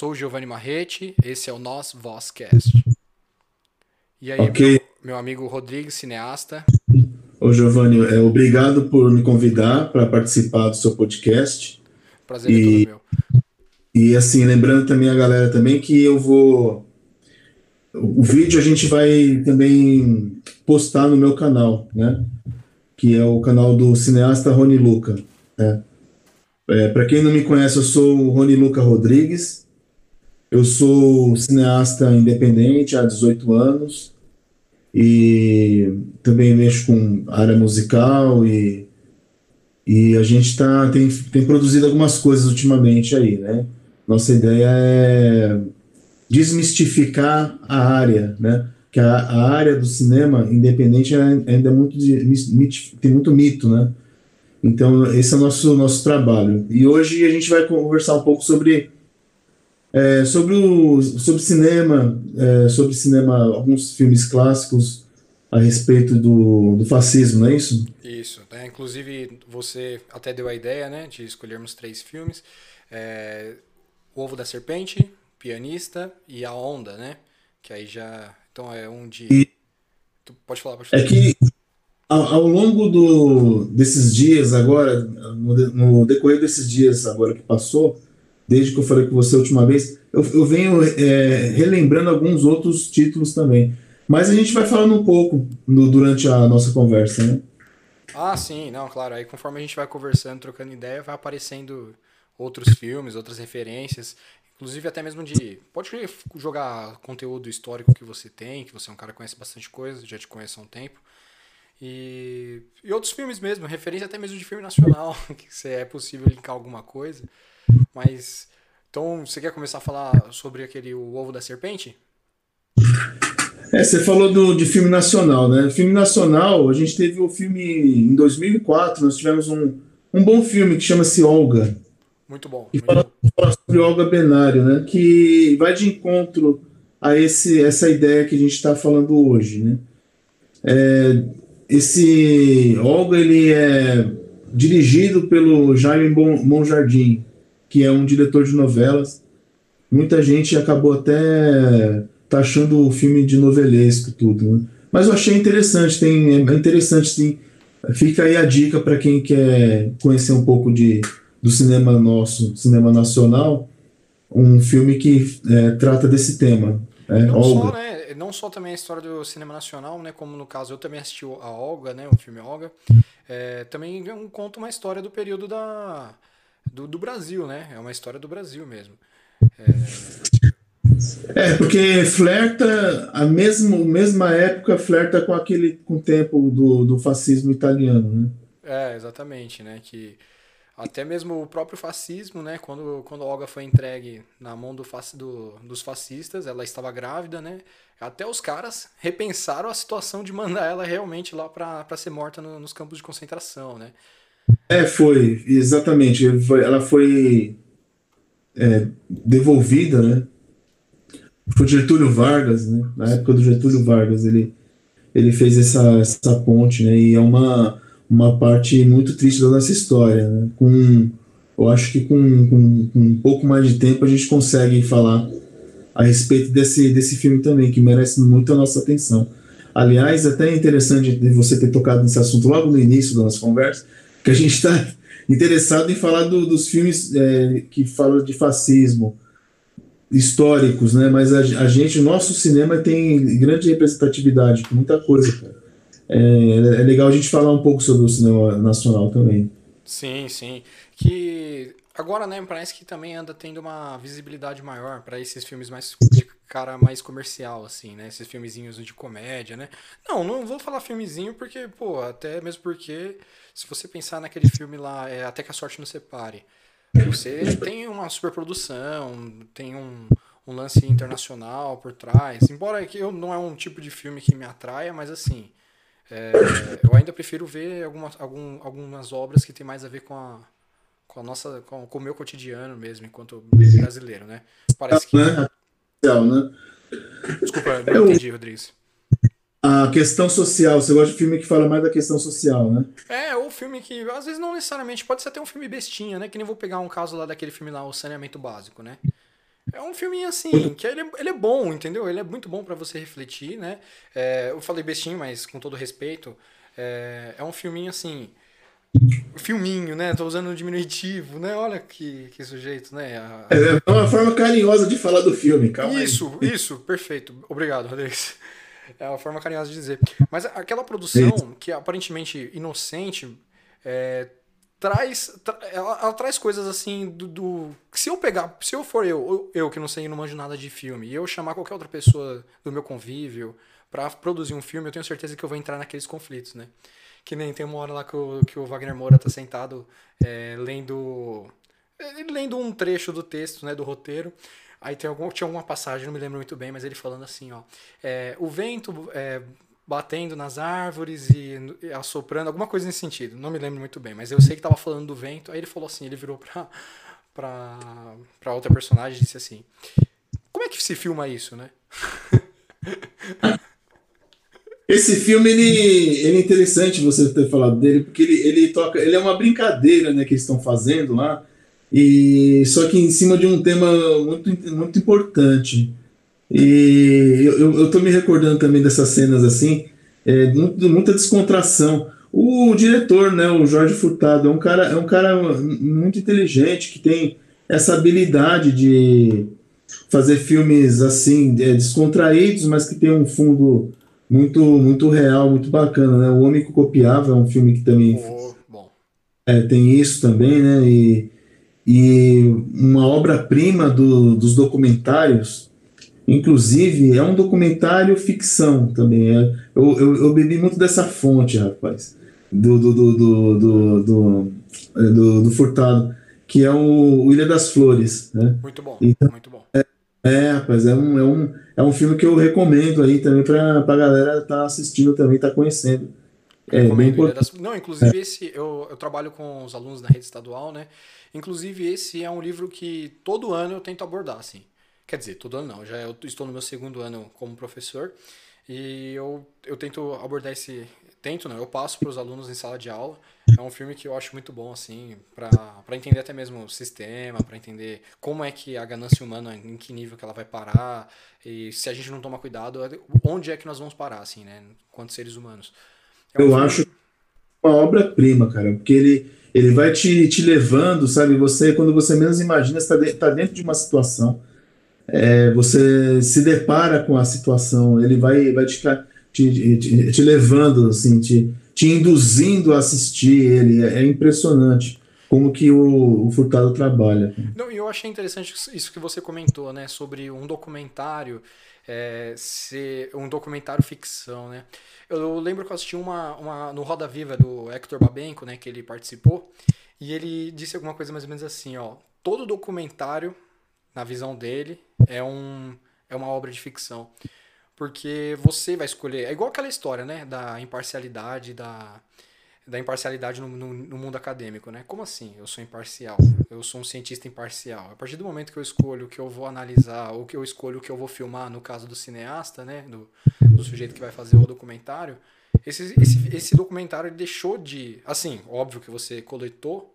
Sou o Giovanni Marretti, esse é o Nós Vozcast. E aí, Ok. meu, meu amigo Rodrigues, cineasta. Ô, Giovanni, é, obrigado por me convidar para participar do seu podcast. Prazer é E- todo meu. E assim, lembrando também a galera também que eu vou. O vídeo a gente vai também postar no meu canal, né? Que é o canal do cineasta Rony Luca. Né? É, para quem não me conhece, eu sou o Rony Luca Rodrigues. Eu sou cineasta independente há 18 anos e também mexo com área musical e, e a gente tá, tem, tem produzido algumas coisas ultimamente aí, né? Nossa ideia é desmistificar a área, né? Que a, a área do cinema independente é ainda é muito tem muito mito, né? Então esse é o nosso nosso trabalho. E hoje a gente vai conversar um pouco sobre é, sobre o sobre cinema, é, sobre cinema, alguns filmes clássicos a respeito do, do fascismo, não é isso? Isso, né? Inclusive você até deu a ideia, né, de escolhermos três filmes. É, o Ovo da Serpente, Pianista e A Onda, né? Que aí já... Então é um de... E- Tu pode falar, pode falar. É que ao, ao longo do, desses dias agora, no, no decorrer desses dias agora que passou, desde que eu falei com você a última vez, eu, eu venho é, relembrando alguns outros títulos também. Mas a gente vai falando um pouco no- durante a nossa conversa, né? Ah, sim, não, claro. Aí conforme a gente vai conversando, trocando ideia, vai aparecendo outros filmes, outras referências, inclusive até mesmo de. Pode jogar conteúdo histórico que você tem, que você é um cara que conhece bastante coisa, já te conheço há um tempo. E, e outros filmes mesmo, referência até mesmo de filme nacional, que se é possível linkar alguma coisa. Mas. Então, você quer começar a falar sobre aquele O Ovo da Serpente? É, você falou do, de filme nacional, né? Filme nacional, a gente teve o filme em 2004, nós tivemos um, um bom filme que chama-se Olga. Muito bom. E muito fala, bom. fala sobre Olga Benário, né? Que vai de encontro a esse, essa ideia que a gente está falando hoje, né? É, esse Olga ele é dirigido pelo Jaime Bon- Monjardim, que é um diretor de novelas. Muita gente acabou até taxando o filme de novelesco tudo, né? Mas eu achei interessante, tem, é interessante sim. Fica aí a dica para quem quer conhecer um pouco de, do cinema nosso, cinema nacional, um filme que é, trata desse tema. É, Não só, Olga. né? Não só também a história do cinema nacional, né? Como no caso eu também assisti o- a Olga, né? O filme Olga. É, também conta uma história do período da, do, do Brasil, né? É uma história do Brasil mesmo. É, porque flerta, a mesma, mesma época flerta com aquele com o tempo do, do fascismo italiano, né? É, exatamente, né? Que até mesmo o próprio fascismo, né? Quando, quando Olga foi entregue na mão do, do- dos fascistas, ela estava grávida, né? Até os caras repensaram a situação de mandar ela realmente lá para ser morta no- nos campos de concentração, né? É, foi, exatamente. Ela foi é, devolvida, né? Foi Getúlio Vargas, né? Na época do Getúlio Vargas, ele, ele fez essa, essa ponte, né? E é uma, uma parte muito triste da nossa história, né? Com, eu acho que com, com, com um pouco mais de tempo a gente consegue falar a respeito desse, desse filme também, que merece muito a nossa atenção. Aliás, até é interessante você ter tocado nesse assunto logo no início da nossa conversa, que a gente está interessado em falar do- dos filmes é, que falam de fascismo históricos, né? Mas a, a gente, o nosso cinema tem grande representatividade, muita coisa, cara. É, é legal a gente falar um pouco sobre o cinema nacional também. Sim, sim. Que agora, né, parece que também anda tendo uma visibilidade maior para esses filmes mais cara mais comercial, assim, né? Esses filmezinhos de comédia, né? Não, não vou falar filmezinho porque, pô, até mesmo porque se você pensar naquele filme lá, é Até que a Sorte nos Separe, você tem uma superprodução, tem um, um lance internacional por trás. Embora que eu não é um tipo de filme que me atraia, mas assim, é, eu ainda prefiro ver algumas, algum, algumas obras que tem mais a ver com a, com a nossa, com, com o meu cotidiano mesmo, enquanto brasileiro, né? Parece que. Social, né? Desculpa, não Eu- entendi, Rodrigues. A questão social, você gosta de filme que fala mais da questão social, né? É, ou filme que, às vezes não necessariamente, pode ser até um filme bestinha, né? Que nem vou pegar um caso lá daquele filme lá, O Saneamento Básico, né? É um filminho assim, que ele, é, ele é bom, entendeu? Ele é muito bom para você refletir, né? É, eu falei bestinho, mas com todo respeito, é, é um filminho assim. Filminho, né? Tô usando um diminutivo, né? Olha que, que sujeito, né? A... É, é uma forma carinhosa de falar do filme, calma Isso, aí. isso, perfeito. Obrigado, Rodrigues. É uma forma carinhosa de dizer. Mas aquela produção, que é aparentemente inocente, é, traz. Tra ela, ela, traz coisas assim do, do, Se eu pegar. Se eu for eu, eu que não sei, não manjo nada de filme, e eu chamar qualquer outra pessoa do meu convívio para produzir um filme, eu tenho certeza que eu vou entrar naqueles conflitos, né? Que nem tem uma hora lá que o, que o Wagner Moura tá sentado é, lendo. lendo um trecho do texto, né? Do roteiro. Aí tem algum, tinha alguma passagem, não me lembro muito bem, mas ele falando assim, ó. É, o vento é, batendo nas árvores e, e assoprando, alguma coisa nesse sentido. Não me lembro muito bem, mas eu sei que tava falando do vento. Aí ele falou assim, ele virou pra, pra, pra outra personagem e disse assim: Como é que se filma isso, né? Esse filme ele, ele é interessante você ter falado dele porque ele, ele toca ele é uma brincadeira né que eles estão fazendo lá e só que em cima de um tema muito, muito importante e eu, eu tô me recordando também dessas cenas assim, é, muito, muita descontração. O diretor, né, o Jorge Furtado, é um cara, é um cara muito inteligente que tem essa habilidade de fazer filmes assim é, descontraídos, mas que tem um fundo muito muito real, muito bacana, né? O Homem que Copiava é um filme que também oh, é, tem isso também, né? E, e uma obra-prima do, dos documentários Inclusive, é um documentário ficção também. É, eu, eu, eu, bebi muito dessa fonte, rapaz, do, do, do, do, do, do, é, do, do Furtado, que é o, Ilha das Flores. Né? Muito bom, então, muito bom. É, é, rapaz, é um, é, um, é um filme que eu recomendo aí também para a galera estar tá assistindo também, estar tá conhecendo. É, bem das... Não, inclusive é. esse, eu, eu trabalho com os alunos da rede estadual, né? Inclusive esse é um livro que todo ano eu tento abordar, assim. Quer dizer, todo ano não, já eu estou no meu segundo ano como professor e eu, eu tento abordar esse. Tento, não, eu passo para os alunos em sala de aula. É um filme que eu acho muito bom, assim, para entender até mesmo o sistema, para entender como é que a ganância humana, em que nível que ela vai parar, e se a gente não toma cuidado, onde é que nós vamos parar, assim, né, enquanto seres humanos. É um eu filme... acho uma obra-prima, cara, porque ele, ele vai te, te levando, sabe, você, quando você menos imagina, está de, tá dentro de uma situação é, você se depara com a situação, ele vai, vai te, te, te, te levando, assim, te, te induzindo a assistir ele. É, é impressionante como que o, o, Furtado trabalha. Não, eu achei interessante isso que você comentou, né, sobre um documentário é, ser um documentário ficção, né? Eu lembro que eu assisti uma, uma no Roda Viva do Hector Babenco, né, que ele participou, e ele disse alguma coisa mais ou menos assim, ó, todo documentário na visão dele, é, um, é uma obra de ficção. Porque você vai escolher. É igual aquela história, né? Da imparcialidade, da, da imparcialidade no, no, no, mundo acadêmico, né? Como assim? Eu sou imparcial. Eu sou um cientista imparcial. A partir do momento que eu escolho o que eu vou analisar, ou que eu escolho o que eu vou filmar, no caso do cineasta, né? Do, do sujeito que vai fazer o documentário, esse, esse, esse documentário deixou de. Assim, óbvio que você coletou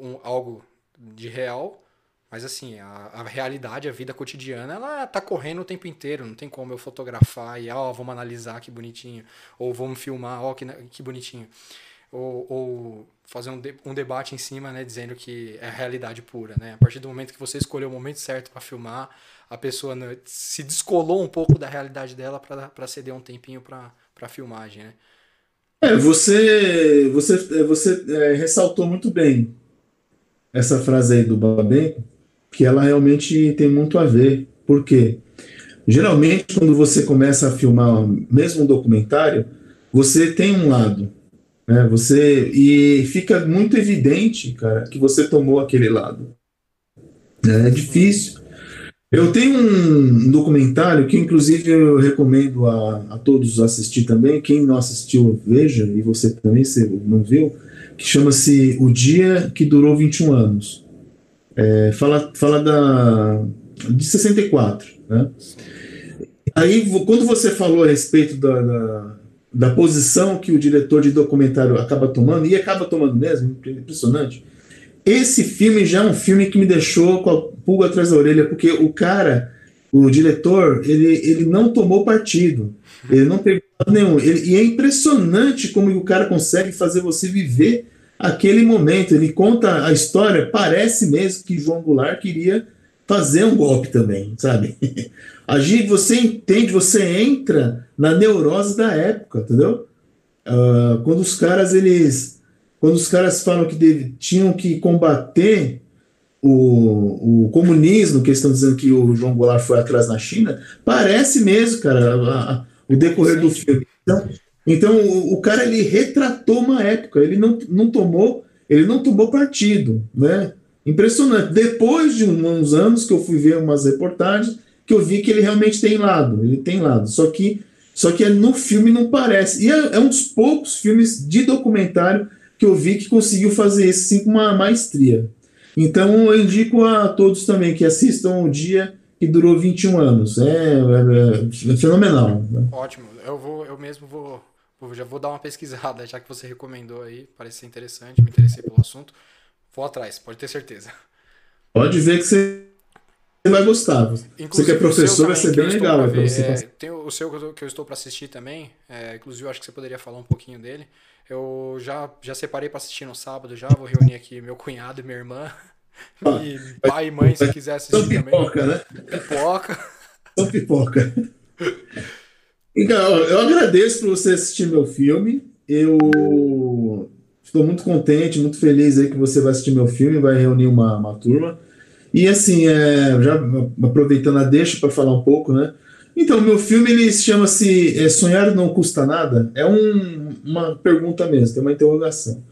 um, algo de real, mas assim, a, a, realidade, a vida cotidiana, ela tá correndo o tempo inteiro. Não tem como eu fotografar e, ó, vamos analisar que bonitinho. Ou vamos filmar, ó, que, que bonitinho. Ou, ou fazer um, de, um debate em cima, né, dizendo que é realidade pura, né? A partir do momento que você escolheu o momento certo para filmar, a pessoa né, se descolou um pouco da realidade dela para ceder um tempinho para filmagem, né? É, você, você, você é, ressaltou muito bem essa frase aí do Babenco, que ela realmente tem muito a ver. Por quê? Geralmente, quando você começa a filmar mesmo um documentário, você tem um lado, né? Você e fica muito evidente, cara, que você tomou aquele lado. É difícil. Eu tenho um documentário que, inclusive, eu recomendo a, a todos assistir também. Quem não assistiu, veja, e você também, se não viu, que chama-se O Dia que Durou 21 Anos. É, fala, fala da, de 64. Né? Aí, quando você falou a respeito da, da, da, posição que o diretor de documentário acaba tomando, e acaba tomando mesmo, impressionante, esse filme já é um filme que me deixou com pulga atrás da orelha, porque o cara, o diretor, ele, ele não tomou partido. Ele não pegou nenhum. Ele, e é impressionante como o cara consegue fazer você viver aquele momento. Ele conta a história, parece mesmo que João Goulart queria fazer um golpe também, sabe? Agir, você entende, você entra na neurose da época, entendeu? Uh, quando os caras eles quando os caras falam que deve, tinham que combater o, o comunismo, que estão dizendo que o João Goulart foi atrás na China, parece mesmo, cara, a, a, o decorrer do filme. Então, então o, cara ele retratou uma época, ele não, não tomou ele não tomou partido, né? Impressionante. Depois de uns anos que eu fui ver umas reportagens, que eu vi que ele realmente tem lado, ele tem lado. Só que só que no filme não parece. E é, é um dos poucos filmes de documentário que eu vi que conseguiu fazer isso assim, com uma maestria. Então eu indico a todos também que assistam o dia que durou 21 anos. É, é, é fenomenal. Né? Ótimo. Eu vou, eu mesmo vou, já vou dar uma pesquisada, já que você recomendou aí, parece ser interessante, me interessei pelo assunto. Vou atrás, pode ter certeza. Pode ver que você vai gostar. Inclusive, você que é professor, vai ser bem legal. Ver, é, tem o seu que eu estou para assistir também. É, inclusive, eu acho que você poderia falar um pouquinho dele. Eu já, já separei para assistir no sábado, já vou reunir aqui meu cunhado e minha irmã. Ah, e pai e mãe, se quiser assistir também. Pipoca, né? Pipoca. Só pipoca. Então, eu agradeço por você assistir meu filme. Eu estou muito contente, muito feliz aí que você vai assistir meu filme, vai reunir uma, uma turma. E assim, é, já aproveitando a deixa para falar um pouco, né? Então, meu filme ele chama-se é, Sonhar Não Custa Nada. É um, uma pergunta mesmo, tem uma interrogação.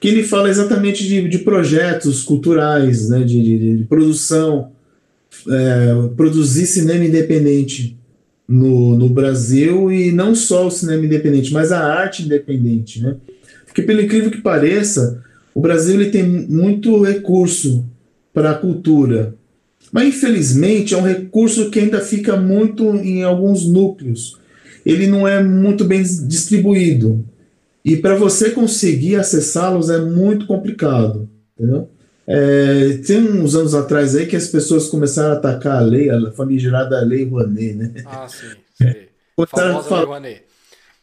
Que ele fala exatamente de, de projetos culturais, né, de, de, de produção, é, produzir cinema independente no, no Brasil e não só o cinema independente, mas a arte independente. Né? Porque, pelo incrível que pareça, o Brasil ele tem muito recurso para a cultura, mas, infelizmente, é um recurso que ainda fica muito em alguns núcleos. Ele não é muito bem distribuído. E para você conseguir acessá-los é muito complicado. Entendeu? É, tem uns anos atrás aí que as pessoas começaram a atacar a lei, a famigerada lei Rouanet, né? Ah, sim. sei. Famosa lei Rouanet.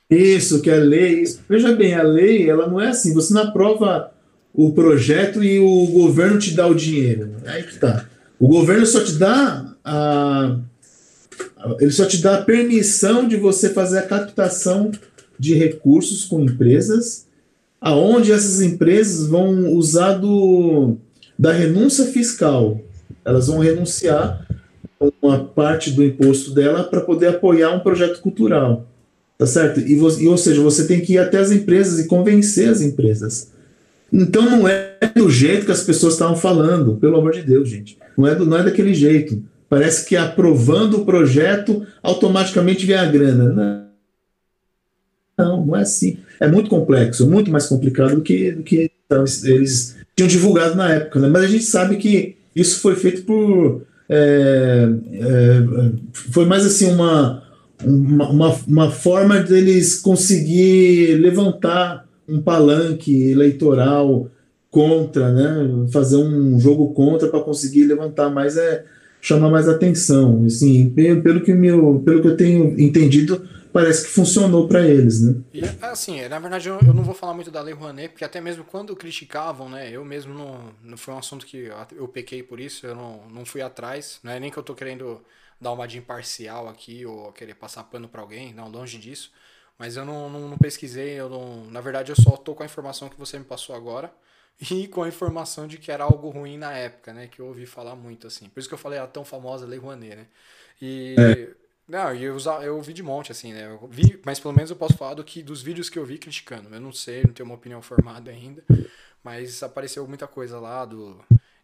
Isso, que é lei. Isso. Veja bem, a lei ela não é assim. Você não aprova o projeto e o governo te dá o dinheiro. Aí que tá. O governo só te dá a, ele só te dá a permissão de você fazer a captação de recursos com empresas, aonde essas empresas vão usar do, da renúncia fiscal. Elas vão renunciar uma parte do imposto dela para poder apoiar um projeto cultural. Tá certo? E, e, ou seja, você tem que ir até as empresas e convencer as empresas. Então não é do jeito que as pessoas estavam falando, pelo amor de Deus, gente. Não é, do, não é daquele jeito. Parece que aprovando o projeto, automaticamente vem a grana. Não, não, não é assim. É muito complexo, muito mais complicado do que, do que eles tinham divulgado na época. Né? Mas a gente sabe que isso foi feito por. É, é, foi mais assim uma, uma, uma, uma forma deles conseguir levantar um palanque eleitoral contra, né? Fazer um jogo contra para conseguir levantar mais é chamar mais atenção. Assim, pelo que meu, pelo que eu tenho entendido, parece que funcionou para eles, né? E, assim, na verdade eu, eu, não vou falar muito da Lei Rouanet, porque até mesmo quando criticavam, né, eu mesmo não, não foi um assunto que eu, pequei por isso, eu não, não fui atrás, não é nem que eu tô querendo dar uma de imparcial aqui ou querer passar pano para alguém, não, longe disso, mas eu não, não, não pesquisei, eu não, na verdade eu só tô com a informação que você me passou agora, e com a informação de que era algo ruim na época, né? Que eu ouvi falar muito, assim. Por isso que eu falei a tão famosa Lei Rouanet, né? E... É. Não, eu, eu ouvi de monte, assim, né? Eu vi, mas pelo menos eu posso falar do que, dos vídeos que eu vi criticando. Eu não sei, não tenho uma opinião formada ainda, mas apareceu muita coisa lá do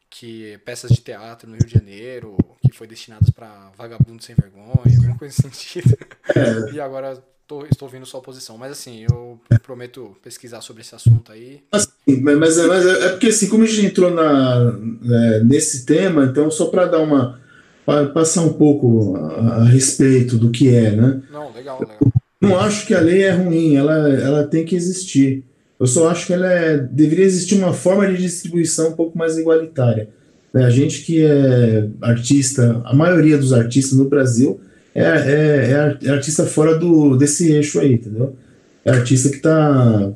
que peças de teatro no Rio de Janeiro que foi destinadas para vagabundo sem vergonha, alguma coisa nesse sentido. É. E agora tô, estou ouvindo sua posição. Mas assim, eu prometo pesquisar sobre esse assunto aí. Assim, mas, mas, é, é porque assim, como a gente entrou na, né, nesse tema, então só para dar uma. Para passar um pouco a, a, respeito do que é, né? Não, legal, legal. não acho que a lei é ruim, ela, ela tem que existir. Eu só acho que ela é, deveria existir uma forma de distribuição um pouco mais igualitária. Né? A gente que é artista, a maioria dos artistas no Brasil é, é, é artista fora do, desse eixo aí, entendeu? É artista que está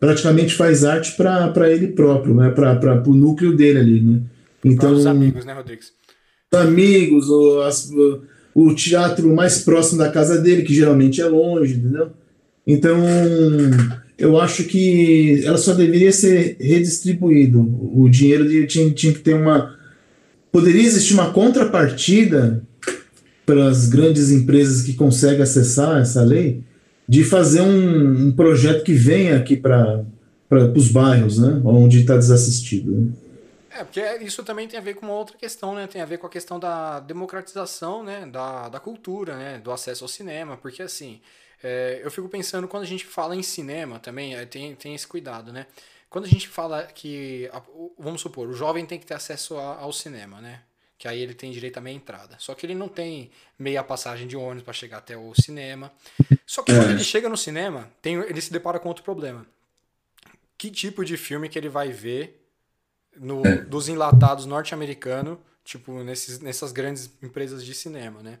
praticamente faz arte para ele próprio, né? para o núcleo dele ali, né? Então, os amigos, né, Rodrigues? Amigos, o, as, o teatro mais próximo da casa dele, que geralmente é longe, entendeu? Então, eu acho que ela só deveria ser redistribuído. O dinheiro de, tinha, tinha que ter uma. Poderia existir uma contrapartida para as grandes empresas que conseguem acessar essa lei, de fazer um, um projeto que venha aqui para os bairros, né, onde está desassistido. Né? É, porque isso também tem a ver com uma outra questão, né? Tem a ver com a questão da democratização, né? Da, da cultura, né? Do acesso ao cinema. Porque, assim, é, eu fico pensando, quando a gente fala em cinema também, é, tem, tem esse cuidado, né? Quando a gente fala que, vamos supor, o jovem tem que ter acesso ao cinema, né? que aí ele tem direito a meia entrada. Só que ele não tem meia passagem de ônibus para chegar até o cinema. Só que é. quando ele chega no cinema, tem, ele se depara com outro problema. Que tipo de filme que ele vai ver no, é. dos enlatados norte-americanos, tipo nesses, nessas grandes empresas de cinema, né?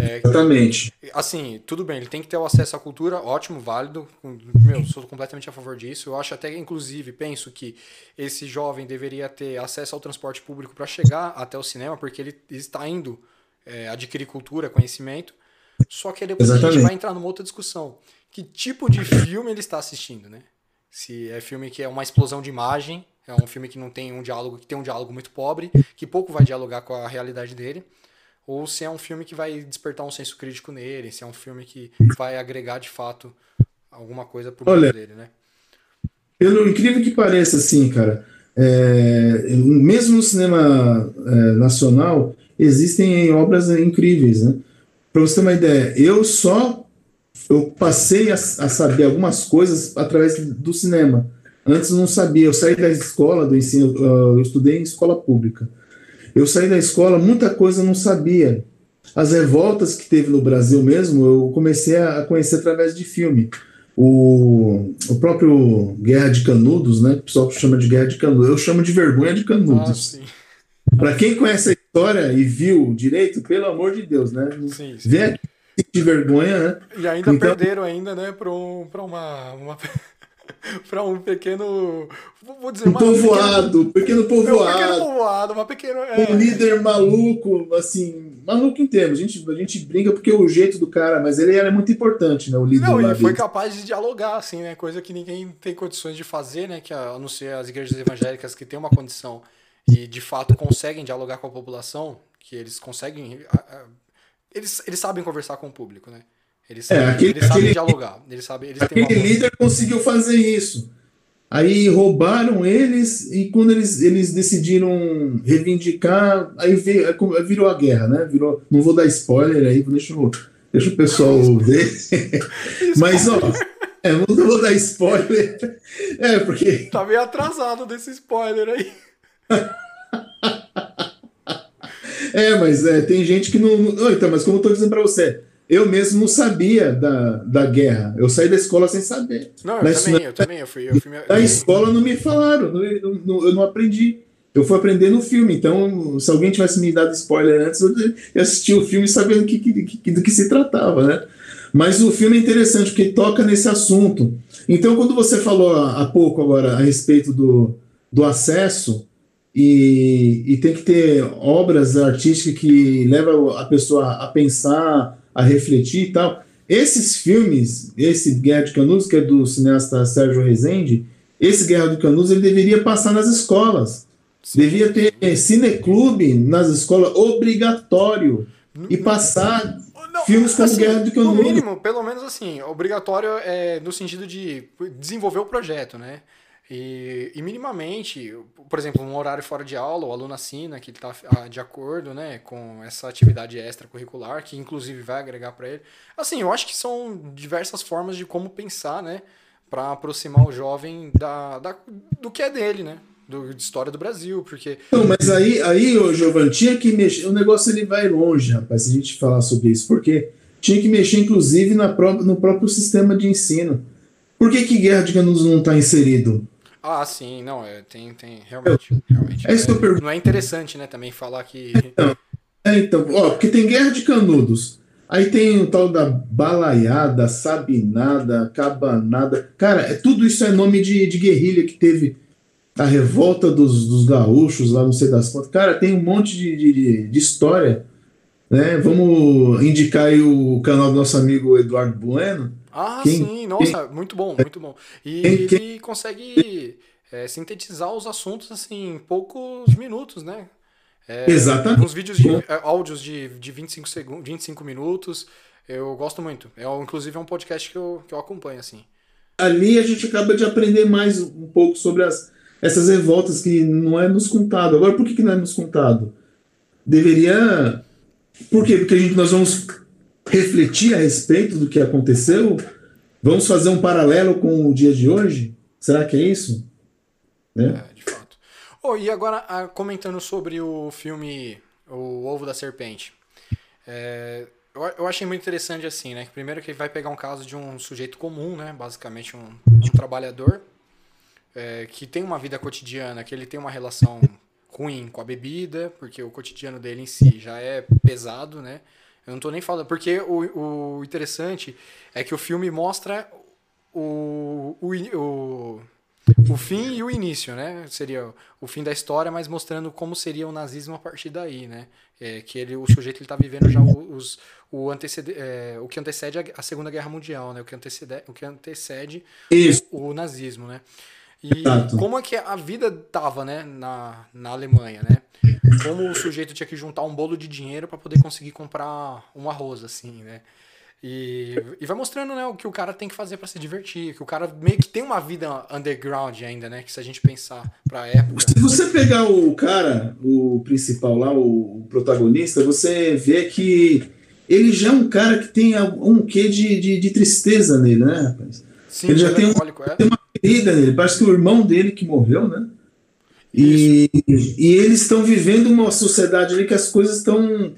É, Exatamente. Assim, tudo bem, ele tem que ter o acesso à cultura, ótimo, válido. Meu, sou completamente a favor disso. Eu acho até, inclusive, penso que esse jovem deveria ter acesso ao transporte público para chegar até o cinema, porque ele está indo é, adquirir cultura, conhecimento. Só que depois Exatamente. a gente vai entrar numa outra discussão. Que tipo de filme ele está assistindo, né? Se é filme que é uma explosão de imagem, é um filme que não tem um diálogo, que tem um diálogo muito pobre, que pouco vai dialogar com a realidade dele ou se é um filme que vai despertar um senso crítico nele, se é um filme que vai agregar de fato alguma coisa pro Olha, dele, né? Pelo incrível que pareça, assim, cara, é, mesmo no cinema é, nacional, existem obras incríveis, né? Para você ter uma ideia, eu só eu passei a, a, saber algumas coisas através do cinema. Antes não sabia, eu saí da escola do ensino, eu estudei em escola pública. Eu saí da escola, muita coisa não sabia. As revoltas que teve no Brasil mesmo, eu comecei a conhecer através de filme. O, o próprio Guerra de Canudos, né? O pessoal chama de Guerra de Canudos. Eu chamo de Vergonha de Canudos. Ah, Para quem conhece a história e viu direito, pelo amor de Deus, né? Sim, sim. Vê aqui de vergonha, né? E ainda então... perderam ainda, né, para um, uma, uma para um pequeno. Vou dizer, um povoado, pequeno, pequeno povoado. Um pequeno povoado, uma pequena. É... Um líder maluco, assim, maluco em termos. A gente, a gente brinca porque o jeito do cara, mas ele era muito importante, né? O líder. Não, e foi capaz de dialogar, assim, né? Coisa que ninguém tem condições de fazer, né? Que a não ser as igrejas evangélicas que têm uma condição e de fato conseguem dialogar com a população, que eles conseguem. Eles, eles sabem conversar com o público, né? Eles sabem, é, aquele, eles sabem aquele, dialogar. Eles sabem, eles aquele líder conseguiu fazer isso. Aí roubaram eles e quando eles, eles decidiram reivindicar, aí veio, virou a guerra, né? Virou, não vou dar spoiler aí, deixa, eu, deixa o pessoal ver. Mas, ó, é, não vou dar spoiler. É, porque. Tá meio atrasado desse spoiler aí. é, mas é, tem gente que não. não então, mas como eu tô dizendo pra você, eu mesmo não sabia da, da guerra. Eu saí da escola sem saber. Não, eu também, eu também. Eu fui, eu fui, da escola não me falaram, não, não, eu não aprendi. Eu fui aprender no filme, então se alguém tivesse me dado spoiler antes, eu assisti o filme sabendo que, que, que, do que se tratava, né? Mas o filme é interessante porque toca nesse assunto. Então, quando você falou há pouco agora a respeito do, do acesso, e, e tem que ter obras artísticas que levam a pessoa a pensar, a refletir e tal. Esses filmes, esse Guerra de Canudos, que é do cineasta Sérgio Rezende, esse Guerra de Canudos ele deveria passar nas escolas. Sim. Devia ter cineclube nas escolas obrigatório e passar não, filmes como assim, Guerra de Canudos. No mínimo, pelo menos assim, obrigatório é no sentido de desenvolver o projeto, né? E, e, minimamente, por exemplo, um horário fora de aula, o aluno assina que ele está ah, de acordo né, com essa atividade extracurricular, que inclusive vai agregar para ele. Assim, eu acho que são diversas formas de como pensar, né? Para aproximar o jovem da, da, do que é dele, né? Do, de história do Brasil, porque... Não, mas aí, aí o Giovanni, tinha que mexer... O negócio ele vai longe, rapaz, se a gente falar sobre isso, porque tinha que mexer, inclusive, na pró no próprio sistema de ensino. Por que, que Guerra de Canudos não está inserido? Ah, sim, não, é, tem, tem, realmente, realmente. É isso que eu pergunto. Não é interessante, né, também falar que... É, então, ó, porque tem guerra de canudos. Aí tem o tal da balaiada, sabinada, cabanada. Cara, é, tudo isso é nome de, de guerrilha que teve a revolta dos, dos gaúchos lá, não sei das quantas. Cara, tem um monte de, de, de história. Né? Vamos indicar aí o canal do nosso amigo Eduardo Bueno. Ah, Quem- sim, nossa, muito bom, muito bom. E Quem- quem- ele consegue é, sintetizar os assuntos, assim, em poucos minutos, né? É, Exatamente. Uns vídeos de é, áudios de, de 25, segundos, 25 minutos. Eu gosto muito. É, inclusive é um podcast que eu, que eu acompanho, assim. ali a gente acaba de aprender mais um pouco sobre as, essas revoltas que não é nos contado. Agora, por que, que não é nos contado? Deveria. Por quê? Porque a gente, nós vamos refletir a respeito do que aconteceu? Vamos fazer um paralelo com o dia de hoje? Será que é isso? Né? É, de fato. Oh, e agora, ah, comentando sobre o filme O Ovo da Serpente. É, eu, eu achei muito interessante assim, né? Primeiro que ele vai pegar um caso de um sujeito comum, né? Basicamente um, um trabalhador é, que tem uma vida cotidiana, que ele tem uma relação ruim com a bebida, porque o cotidiano dele em si já é pesado, né? Eu não tô nem falando, porque o, o interessante é que o filme mostra o, o, o, o fim e o início, né? Seria o fim da história, mas mostrando como seria o nazismo a partir daí, né? É, que ele, o sujeito ele tá vivendo já os, o, antecede, é, o que antecede a, Segunda Guerra Mundial, né? O que antecede, o que antecede o, o nazismo, né? E Exato. como é que a vida tava, né, na, na Alemanha, né? Como o sujeito tinha que juntar um bolo de dinheiro para poder conseguir comprar um arroz, assim, né? E, e vai mostrando, né, o que o cara tem que fazer para se divertir, que o cara meio que tem uma vida underground ainda, né? Que se a gente pensar pra época. Se você pegar o cara, o principal lá, o, protagonista, você vê que ele já é um cara que tem um quê de, de, de tristeza nele, né, rapaz? Sim, ele já tem um- é. Tem uma ferida nele, parece que o irmão dele que morreu, né? E, e eles estão vivendo uma sociedade ali que as coisas estão.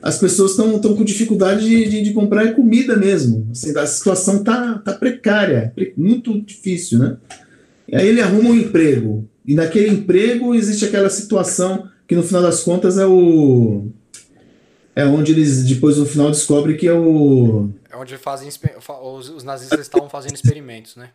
As pessoas estão com dificuldade de, de, de comprar comida mesmo. Assim, a situação tá, tá precária, pre- muito difícil, né? E aí ele arruma um emprego. E naquele emprego existe aquela situação que no final das contas é o. É onde eles depois no final descobrem que é o. É onde fazem os, os nazistas estavam fazendo experimentos, né?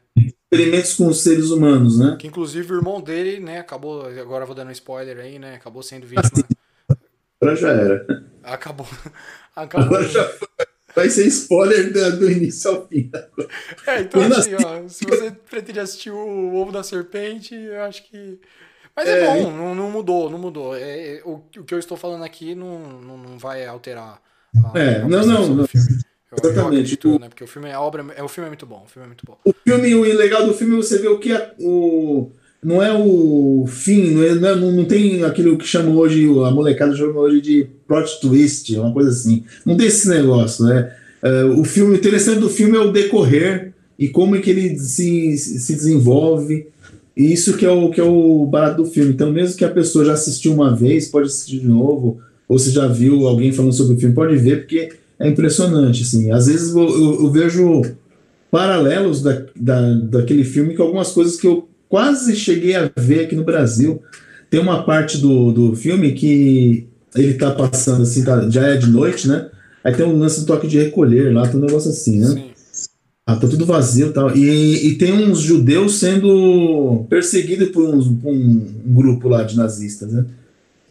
Experimentos com os seres humanos, né? Que inclusive o irmão dele, né, acabou, agora vou dando um spoiler aí, né, acabou sendo vítima. Agora já era. Acabou. Acabou. Agora já foi. Vai ser spoiler da- do início ao fim. É, então Quando assim, ó, se você pretende assistir o Ovo da Serpente, eu acho que. Mas é, É, bom, não, não mudou, não mudou. É, é, o, o que eu estou falando aqui não, não, não vai alterar a, É, a não, não, do não. filme. Exatamente. né? Porque o filme, a obra, é, o filme é muito bom, o filme é muito bom. O filme, o legal do filme é você ver o que é o. Não é o fim, não, é, não, é- não tem aquilo que chama hoje, a molecada chama hoje de plot twist, uma coisa assim. Não tem esse negócio, né? É, o filme, o interessante do filme é o decorrer e como é que ele se, se desenvolve. E isso que é, o, que é o barato do filme. Então, mesmo que a pessoa já assistiu uma vez, pode assistir de novo, ou se já viu alguém falando sobre o filme, pode ver, porque é impressionante. Assim. Às vezes eu, eu- eu vejo paralelos da, da, daquele filme com algumas coisas que eu quase cheguei a ver aqui no Brasil. Tem uma parte do, do filme que ele tá passando assim, tá- já é de noite, né? Aí tem um lance do toque de recolher lá, tem um negócio assim, né? Sim. Ah, tá tudo vazio e tal. E, e tem uns judeus sendo perseguidos por, uns- por um, um grupo lá de nazistas, né?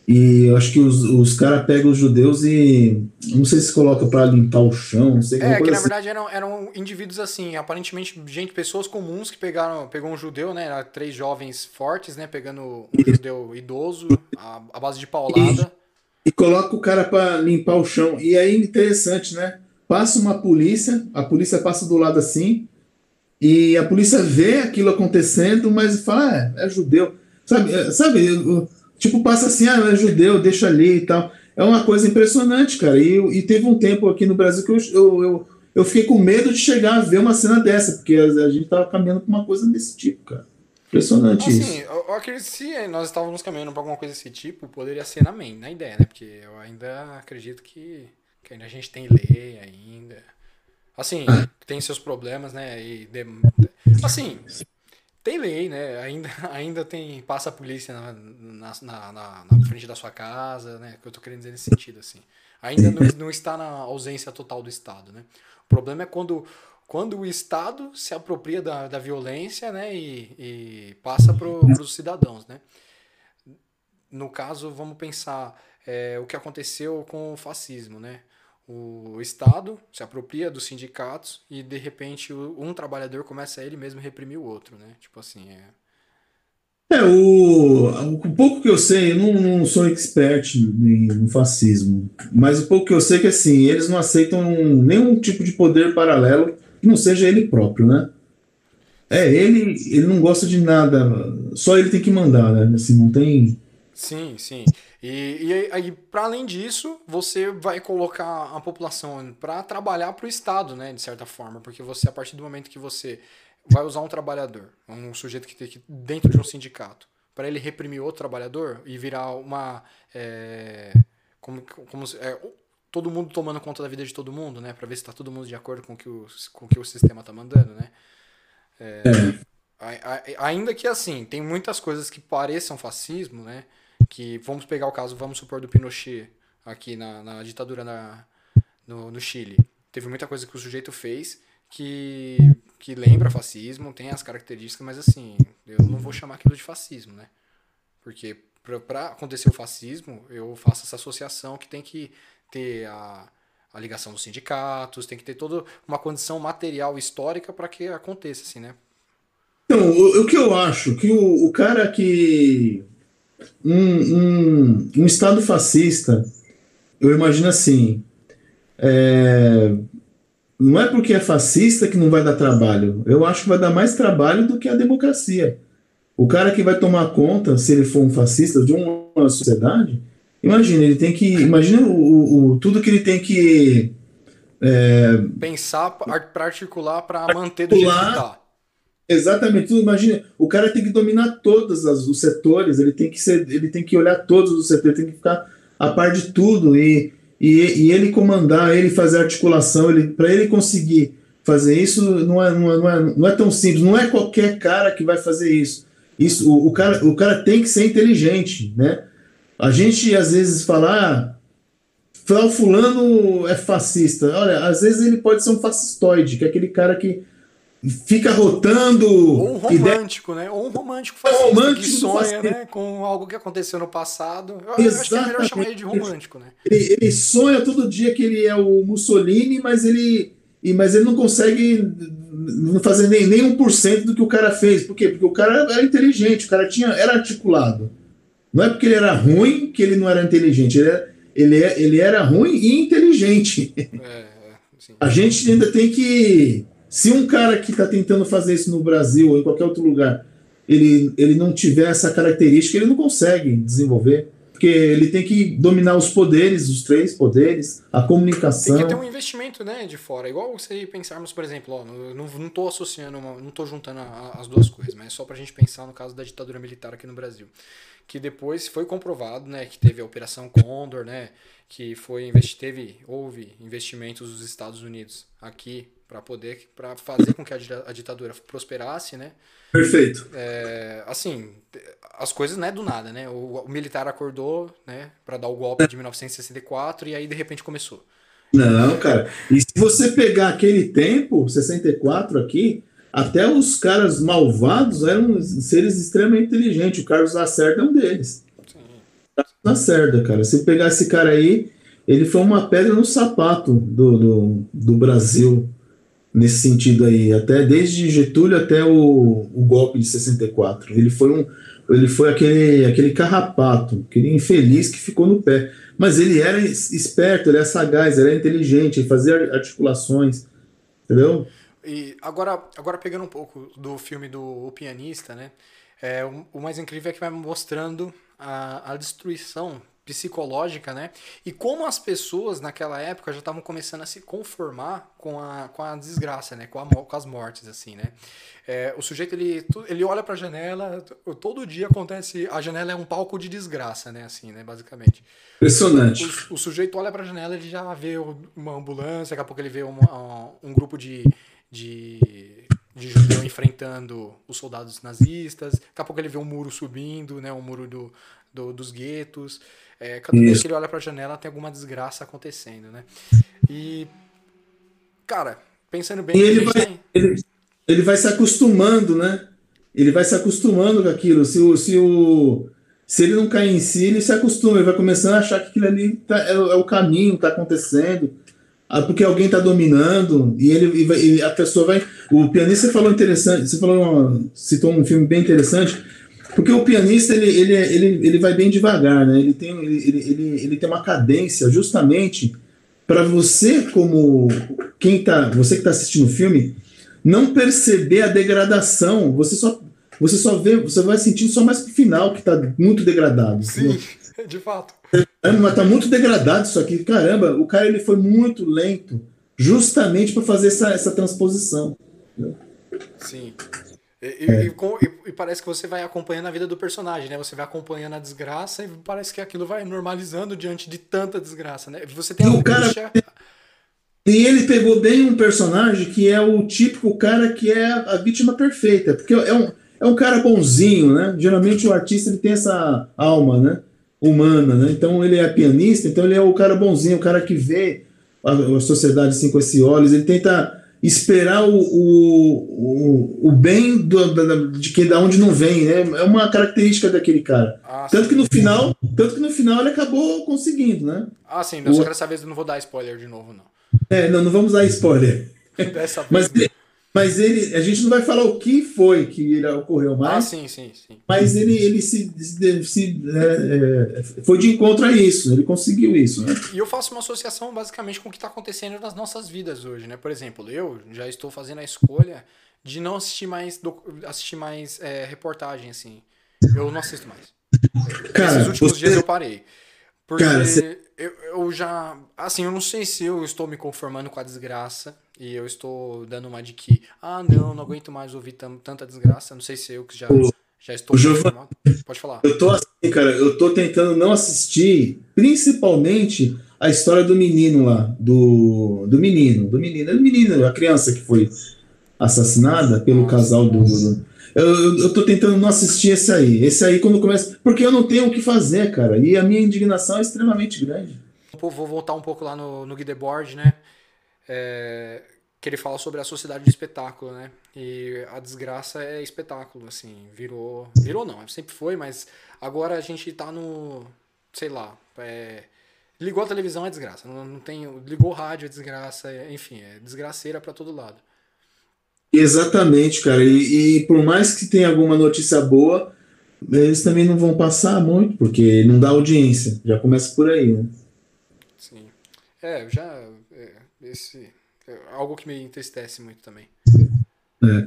E eu acho que os, os caras pegam os judeus e. Não sei se coloca pra limpar o chão, não sei É, que na assim. verdade eram, eram indivíduos assim, aparentemente gente, pessoas comuns que pegaram, pegou um judeu, né? era Três jovens fortes, né? Pegando um judeu idoso, a, a base de paulada. e coloca o cara para limpar o chão. E aí interessante, né? Passa uma polícia, a polícia passa do lado assim, e a polícia vê aquilo acontecendo, mas fala, ah, é judeu. Sabe, é, sabe, eu- tipo, passa assim, ah, é judeu, deixa ali e tal. É uma coisa impressionante, cara. E, e teve um tempo aqui no Brasil que eu, eu, eu, eu fiquei com medo de chegar a ver uma cena dessa, porque a, a gente tava caminhando com uma coisa desse tipo, cara. Impressionante isso. Assim, eu, eu acredito que se nós estávamos caminhando para alguma coisa desse tipo, poderia ser na, main, na ideia, né? Porque eu ainda acredito que, que ainda a gente tem lei ainda. Assim, tem seus problemas, né? E de- assim, Tem lei, né? Ainda, ainda tem. Passa a polícia na, na, na, na frente da sua casa, né? Que eu tô querendo dizer nesse sentido, assim. Ainda não, não está na ausência total do Estado, né? O problema é quando, quando o Estado se apropria da, da violência, né? E, e passa para os cidadãos, né? No caso, vamos pensar é, o que aconteceu com o fascismo, né? O Estado se apropria dos sindicatos e de repente um trabalhador começa a ele mesmo reprimir o outro, né? Tipo assim, é. É, o, o pouco que eu sei, eu não, não sou expert no fascismo, mas o pouco que eu sei é que assim, eles não aceitam nenhum tipo de poder paralelo que não seja ele próprio, né? É, ele, ele não gosta de nada, só ele tem que mandar, né? Assim, não tem. Sim, sim. E, e aí, para além disso, você vai colocar a população para trabalhar para o Estado, né, de certa forma, porque você, a partir do momento que você vai usar um trabalhador, um sujeito que tem dentro de um sindicato, para ele reprimir outro trabalhador e virar uma. É, como, como é, todo mundo tomando conta da vida de todo mundo, né, para ver se está todo mundo de acordo com que o, com que o sistema está mandando, né. É, é. ainda que assim, tem muitas coisas que pareçam fascismo, né? Que vamos pegar o caso, vamos supor, do Pinochet aqui na, na ditadura na, no, no Chile. Teve muita coisa que o sujeito fez que, que lembra fascismo, tem as características, mas assim, eu não vou chamar aquilo de fascismo, né? Porque para acontecer o fascismo, eu faço essa associação que tem que ter a, a ligação dos sindicatos, tem que ter toda uma condição material histórica para que aconteça, assim, né? Então, o, o que eu acho que o, o cara que um, um, um Estado fascista, eu imagino assim, é, não é porque é fascista que não vai dar trabalho. Eu acho que vai dar mais trabalho do que a democracia. O cara que vai tomar conta, se ele for um fascista de uma sociedade, imagina, ele tem que. Imagina o, o tudo que ele tem que. É, Pensar para articular para manter do jeito que tá. Exatamente. Imagina, o cara tem que dominar todos os setores, ele tem que ser, ele tem que olhar todos os setores, tem que ficar a par de tudo e, e, e ele comandar, ele fazer articulação, ele, para ele conseguir fazer isso não é, não, é, não, é, não é tão simples, não é qualquer cara que vai fazer isso. Isso, o, o, cara, o cara tem que ser inteligente, né? A gente às vezes fala, ah, fulano é fascista. Olha, às vezes ele pode ser um fascistoide, que é aquele cara que fica rotando. Ou um romântico, né? Ou um romântico fascista romântico que sonha né? com algo que aconteceu no passado. Eu, eu acho que é melhor chamar ele de romântico, né? Ele, ele, sonha todo dia que ele é o Mussolini, mas ele, mas ele não consegue fazer nem, nem 1% do que o cara fez. Por quê? Porque o cara era inteligente, o cara tinha, era articulado. Não é porque ele era ruim que ele não era inteligente. Ele era, ele, ele era ruim e inteligente. É, é a gente ainda tem que se um cara que está tentando fazer isso no Brasil ou em qualquer outro lugar, ele, ele não tiver essa característica, ele não consegue desenvolver. Porque ele tem que dominar os poderes, os três poderes, a comunicação. Tem que ter um investimento né, de fora. Igual se pensarmos, por exemplo, ó, não estou associando, uma, não estou juntando a, as duas coisas, mas é só para a gente pensar no caso da ditadura militar aqui no Brasil. Que depois foi comprovado né, que teve a Operação Condor, né, que foi teve, houve investimentos dos Estados Unidos aqui para poder para fazer com que a ditadura prosperasse, né? Perfeito. É, assim, as coisas não é do nada, né? O, o militar acordou, né, para dar o golpe de 1964 e aí de repente começou. Não, cara. E se você pegar aquele tempo, 64 aqui, até os caras malvados eram seres extremamente inteligentes. O Carlos Lacerda é um deles. Sim. Carlos Lacerda, cara. Se pegar esse cara aí, ele foi uma pedra no sapato do, do, do Brasil nesse sentido aí, até desde Getúlio até o, o golpe de 64. Ele foi um ele foi aquele, aquele carrapato, aquele infeliz que ficou no pé. Mas ele era esperto, ele era sagaz, ele era inteligente, ele fazia articulações, entendeu? E agora, agora pegando um pouco do filme do o Pianista, né? É, o, o mais incrível é que vai mostrando a, a destruição psicológica, né? E como as pessoas naquela época já estavam começando a se conformar com a, com a desgraça, né? Com, a, com as mortes, assim, né? É, o sujeito, ele, ele olha para a janela, todo dia acontece... A janela é um palco de desgraça, né? Assim, né? Basicamente. Impressionante. O, o sujeito olha para a janela, ele já vê uma ambulância, daqui a pouco ele vê uma, um grupo de, de de judeu enfrentando os soldados nazistas. Daqui a pouco ele vê um muro subindo, né? Um muro do, do dos guetos. É, cada vez que ele olha para a janela tem alguma desgraça acontecendo, né? E cara, pensando bem, e ele vai, tem... ele, ele vai se acostumando, né? Ele vai se acostumando com aquilo. Se o, se o se ele não cair em si, ele se acostuma, ele vai começando a achar que aquilo ali tá, é, é, o caminho, está acontecendo, ah, porque alguém está dominando, e ele e, e a pessoa vai. O pianista falou interessante, você falou citou um filme bem interessante, porque o pianista ele, ele, ele, ele vai bem devagar, né? ele, tem, ele, ele, ele, tem uma cadência justamente para você, como quem tá, você que está assistindo o filme, não perceber a degradação, você só você só vê, você vai sentindo só mais pro final que tá muito degradado. Sim, de fato. Mas tá muito degradado isso aqui. Caramba, o cara ele foi muito lento, justamente para fazer essa, essa transposição. Sim. E, é. e, e, e, parece que você vai acompanhando a vida do personagem, né? Você vai acompanhando a desgraça e parece que aquilo vai normalizando diante de tanta desgraça, né? Você tem e o cara E ele pegou bem um personagem que é o típico cara que é a vítima perfeita, porque é um é um cara bonzinho, né? Geralmente o artista ele tem essa alma, né? Humana, né? Então ele é pianista, então ele é o cara bonzinho, o cara que vê a, a sociedade assim com esses olhos, ele tenta esperar o, o, o, o bem do, da, de que da onde não vem, né? É uma característica daquele cara. Ah, tanto que no final, tanto que no final ele acabou conseguindo, né? Ah, sim, não, o... dessa vez eu não vou dar spoiler de novo, não. É, não, não vamos dar spoiler. Dessa vez. Mas, mas ele, a gente não vai falar o que foi que ele ocorreu mais. Ah, sim, sim, sim. Mas ele, ele se, se, se é, é, foi de encontro a isso, ele conseguiu isso. Né? E eu faço uma associação basicamente com o que está acontecendo nas nossas vidas hoje, né? Por exemplo, eu já estou fazendo a escolha de não assistir mais, assistir mais é, reportagem, assim. Eu não assisto mais. Cara, Nesses últimos você... dias eu parei. Porque Cara, você... eu, eu já. Assim, eu não sei se eu estou me conformando com a desgraça e eu estou dando uma de que, ah, não, não aguento mais ouvir tanta desgraça. Não sei se eu que já, já estou. Giovana, Pode falar. Eu tô assim, cara, eu tô tentando não assistir, principalmente a história do menino lá, do, do menino, do menino, é do menino, a criança que foi assassinada pelo casal do. do eu, eu, eu tô tentando não assistir esse aí. Esse aí, quando começa. Porque eu não tenho o que fazer, cara. E a minha indignação é extremamente grande. Vou voltar um pouco lá no, no Guideboard, né? É, que ele fala sobre a sociedade do espetáculo, né? E a desgraça é espetáculo, assim, virou, virou não, sempre foi, mas agora a gente tá no, sei lá, é, ligou a televisão é desgraça, não, não tem, ligou o rádio é desgraça, é, enfim, é desgraceira para todo lado. Exatamente, cara. E, e, por mais que tenha alguma notícia boa, eles também não vão passar muito, porque não dá audiência. Já começa por aí, né? Sim. É, já esse é algo que me entristece muito também. É.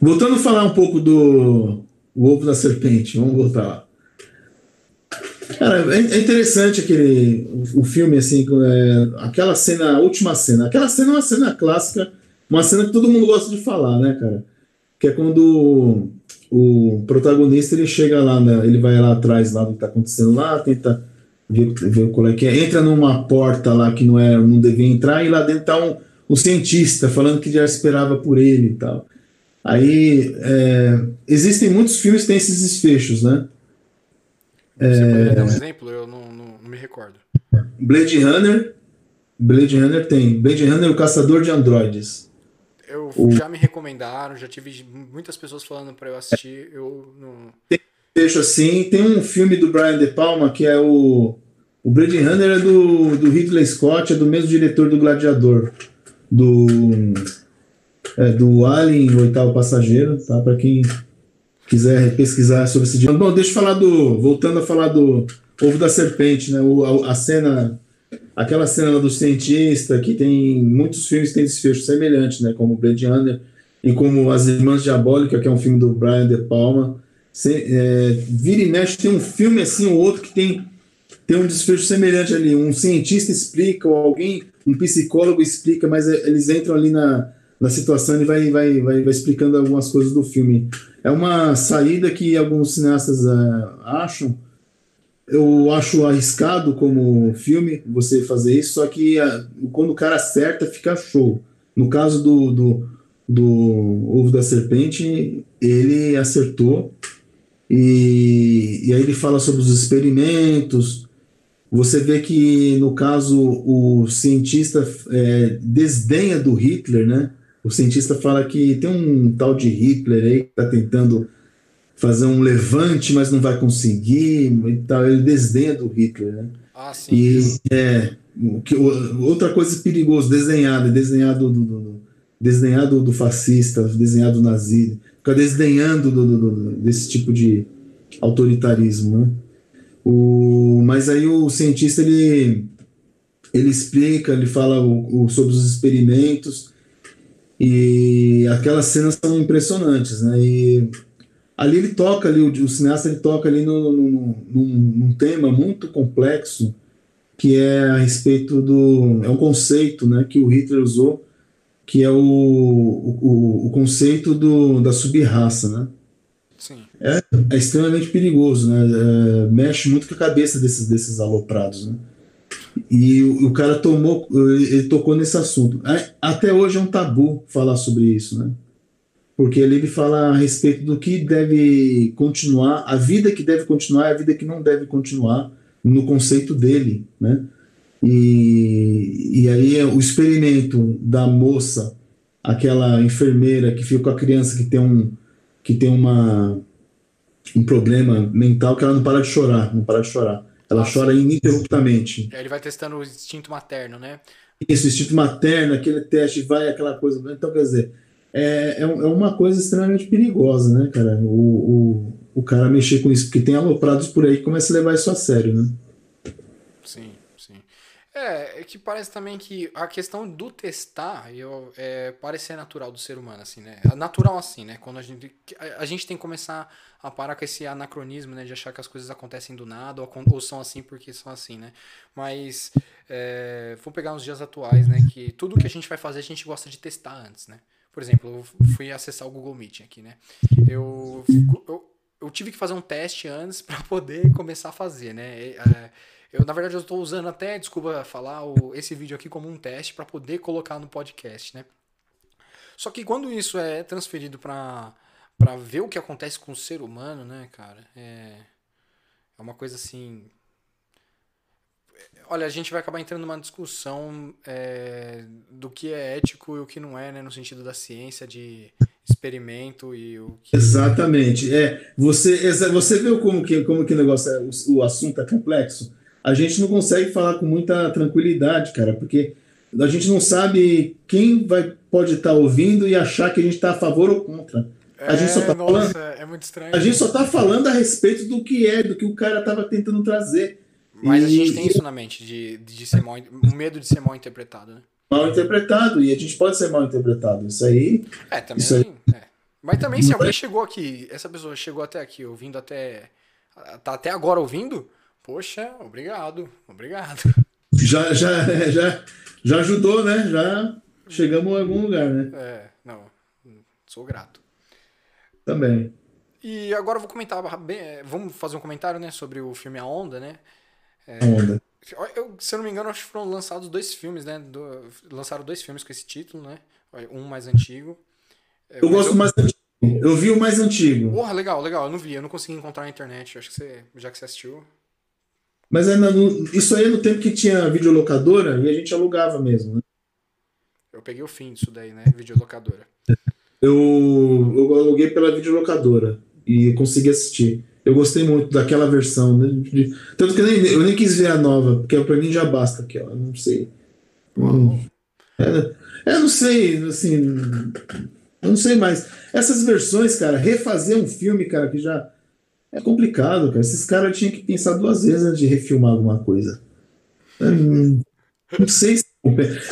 Voltando a falar um pouco do o ovo da serpente, vamos voltar lá. Cara, é, é interessante aquele o, filme assim, é, aquela cena, a última cena. Aquela cena é uma cena clássica, uma cena que todo mundo gosta de falar, né, cara? Que é quando o, protagonista ele chega lá, né, ele vai lá atrás lá do que tá acontecendo lá, tenta ver, ver qual é que é. Entra numa porta lá que não, é, não devia entrar e lá dentro tá um, um cientista falando que já esperava por ele e tal. Aí é, existem muitos filmes que têm esses desfechos, né? Você é, poderia dar um exemplo? Eu não, não, não, me recordo. Blade Runner. Blade Runner tem. Blade Runner, o caçador de androides. Eu o... já me recomendaram, já tive muitas pessoas falando para eu assistir. Eu não. Tem fecho assim. Tem um filme do Brian De Palma que é o. O Blade Runner é do, do Ridley Scott, é do mesmo diretor do Gladiador. Do. É, do Alien, o oitavo passageiro, tá? Para quem quiser pesquisar sobre esse dia. Bom, deixa eu falar do. Voltando a falar do Ovo da Serpente, né? O, a, a cena. Aquela cena do cientista, que tem muitos filmes que tem desfecho semelhante, né? Como Blade Runner e como As Irmãs Diabólicas, que é um filme do Brian De Palma. Cê, é, vira e mexe, tem um filme assim ou outro que tem, tem um desfecho semelhante ali. Um cientista explica, ou alguém, um psicólogo explica, mas é, eles entram ali na, na situação e vai, vai, vai, vai explicando algumas coisas do filme. É uma saída que alguns cineastas uh, acham. Eu acho arriscado como filme você fazer isso, só que uh, quando o cara acerta, fica show. No caso do, do do ovo da serpente, ele acertou. E, e aí ele fala sobre os experimentos. Você vê que, no caso, o cientista é, desdenha do Hitler, né? O cientista fala que tem um tal de Hitler aí que está tentando fazer um levante, mas não vai conseguir. E tal. Ele desdenha do Hitler, né? Ah, sim. E é, que, outra coisa perigosa, desenhado, desenhado do, do, desdenhado do fascista, desdenhado do fica desdenhando do, do, desse tipo de autoritarismo, né? O, mas aí o cientista ele, ele explica, ele fala o, o, sobre os experimentos e aquelas cenas são impressionantes, né? E ali ele toca ali o, o cineasta ele toca ali no, no, num, num tema muito complexo que é a respeito do é um conceito, né, que o Hitler usou que é o, o, o conceito do, da subraça, né? É, é extremamente perigoso, né? É, mexe muito com a cabeça desses, desses aloprados, né? E o, o, cara tomou, ele tocou nesse assunto. Até hoje é um tabu falar sobre isso, né? Porque ele, ele fala a respeito do que deve continuar, a vida que deve continuar e a vida que não deve continuar no conceito dele, né? E, e aí o experimento da moça, aquela enfermeira que fica com a criança que tem um, que tem uma, um problema mental que ela não para de chorar, não para de chorar. Ela Nossa. chora ininterruptamente. Ele vai testando o instinto materno, né? Isso, o instinto materno, aquele teste, vai aquela coisa. Então, quer dizer, é, é, é uma coisa extremamente perigosa, né, cara? O, o, o cara mexer com isso, porque tem aloprados por aí que começam a levar isso a sério, né? É, é que parece também que a questão do testar eu, é, parece ser natural do ser humano, assim, né? É natural assim, né? Quando a gente, a, gente tem que começar a parar com esse anacronismo, né? De achar que as coisas acontecem do nada ou, ou são assim porque são assim, né? Mas é, vou pegar uns dias atuais, né? Que tudo que a gente vai fazer a gente gosta de testar antes, né? Por exemplo, eu fui acessar o Google Meet aqui, né? Eu, eu, eu tive que fazer um teste antes para poder começar a fazer, né? Eu, na verdade, eu estou usando até, desculpa falar, o, esse vídeo aqui como um teste para poder colocar no podcast, né? Só que quando isso é transferido para para ver o que acontece com o ser humano, né, cara? É, é uma coisa assim. Olha, a gente vai acabar entrando numa discussão é, do que é ético e o que não é, né, no sentido da ciência, de experimento e o que... Exatamente. É, você, você viu como que, como que o negócio é, o, o assunto é complexo? A gente não consegue falar com muita tranquilidade, cara, porque a gente não sabe quem vai pode estar tá ouvindo e achar que a gente está a favor ou contra. É, a gente só tá nossa, falando, é muito estranho. A gente só está falando a respeito do que é, do que o cara estava tentando trazer. Mas e, a gente tem isso na mente, de, de ser mal, o medo de ser mal interpretado, né? Mal interpretado, e a gente pode ser mal interpretado. Isso aí. É, também. Isso aí, é. Mas também, se alguém chegou aqui, essa pessoa chegou até aqui, ouvindo até. tá até agora ouvindo, Poxa, obrigado, obrigado. Já, já, já, já ajudou, né? Já chegamos a algum lugar, né? É, não, sou grato. Também. E agora eu vou comentar, bem, vamos fazer um comentário, né, sobre o filme A Onda, né? É, Onda. Eu, se eu não me engano, acho que foram lançados dois filmes, né? Do, lançaram dois filmes com esse título, né? Um mais antigo. É, eu gosto eu... mais antigo. Eu vi o mais antigo. Porra, legal, legal. Eu não vi, eu não consegui encontrar na internet. Acho que você, já que você assistiu. Mas é no, isso aí é no tempo que tinha videolocadora e a gente alugava mesmo, né? Eu peguei o fim disso daí, né? Videolocadora. Eu, eu aluguei pela videolocadora e consegui assistir. Eu gostei muito daquela versão, né? Tanto que eu nem, eu nem quis ver a nova, porque pra mim já basta aquela, não sei. Hum, é, é, não sei, assim. Eu não sei mais. Essas versões, cara, refazer um filme, cara, que já é complicado, cara. Esses caras tinham que pensar duas vezes antes de refilmar alguma coisa. Hum, não sei se.